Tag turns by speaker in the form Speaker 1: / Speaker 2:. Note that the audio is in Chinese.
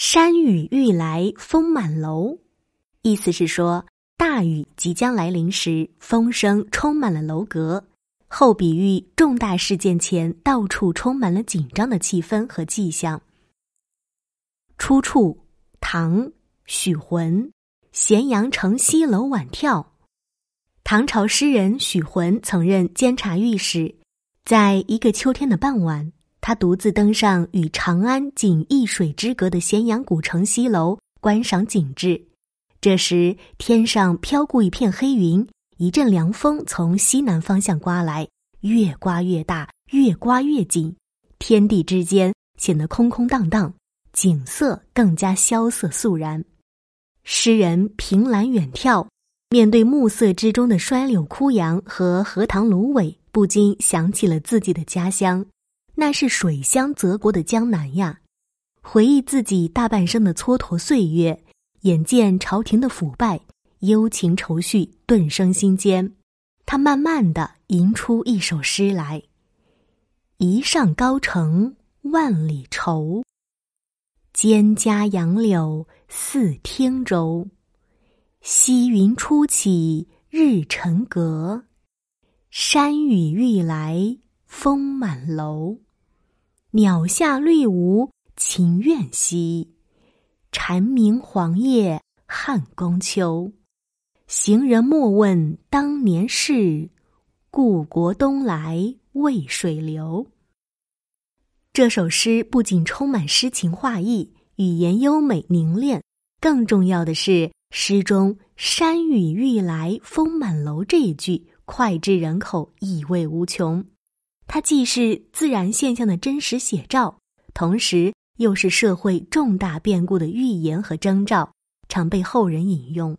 Speaker 1: 山雨欲来风满楼，意思是说大雨即将来临时，风声充满了楼阁。后比喻重大事件前到处充满了紧张的气氛和迹象。出处：唐许浑，咸阳城西楼晚眺。唐朝诗人许浑曾任监察御史，在一个秋天的傍晚，他独自登上与长安仅一水之隔的咸阳古城西楼观赏景致。这时，天上飘过一片黑云，一阵凉风从西南方向刮来，越刮越大，越刮越紧，天地之间显得空空荡荡，景色更加萧瑟肃然。诗人凭栏远眺。面对暮色之中的衰柳枯杨和荷塘芦苇，不禁想起了自己的家乡，那是水乡泽国的江南呀。回忆自己大半生的蹉跎岁月，眼见朝廷的腐败，忧情愁绪顿生心间。他慢慢的吟出一首诗来：“一上高城万里愁，蒹葭杨柳似汀洲。”溪云初起日沉阁，山雨欲来风满楼。鸟下绿芜情愿兮，蝉鸣黄叶汉宫秋。行人莫问当年事，故国东来渭水流。这首诗不仅充满诗情画意，语言优美凝练，更重要的是。诗中“山雨欲来风满楼”这一句脍炙人口，意味无穷。它既是自然现象的真实写照，同时又是社会重大变故的预言和征兆，常被后人引用。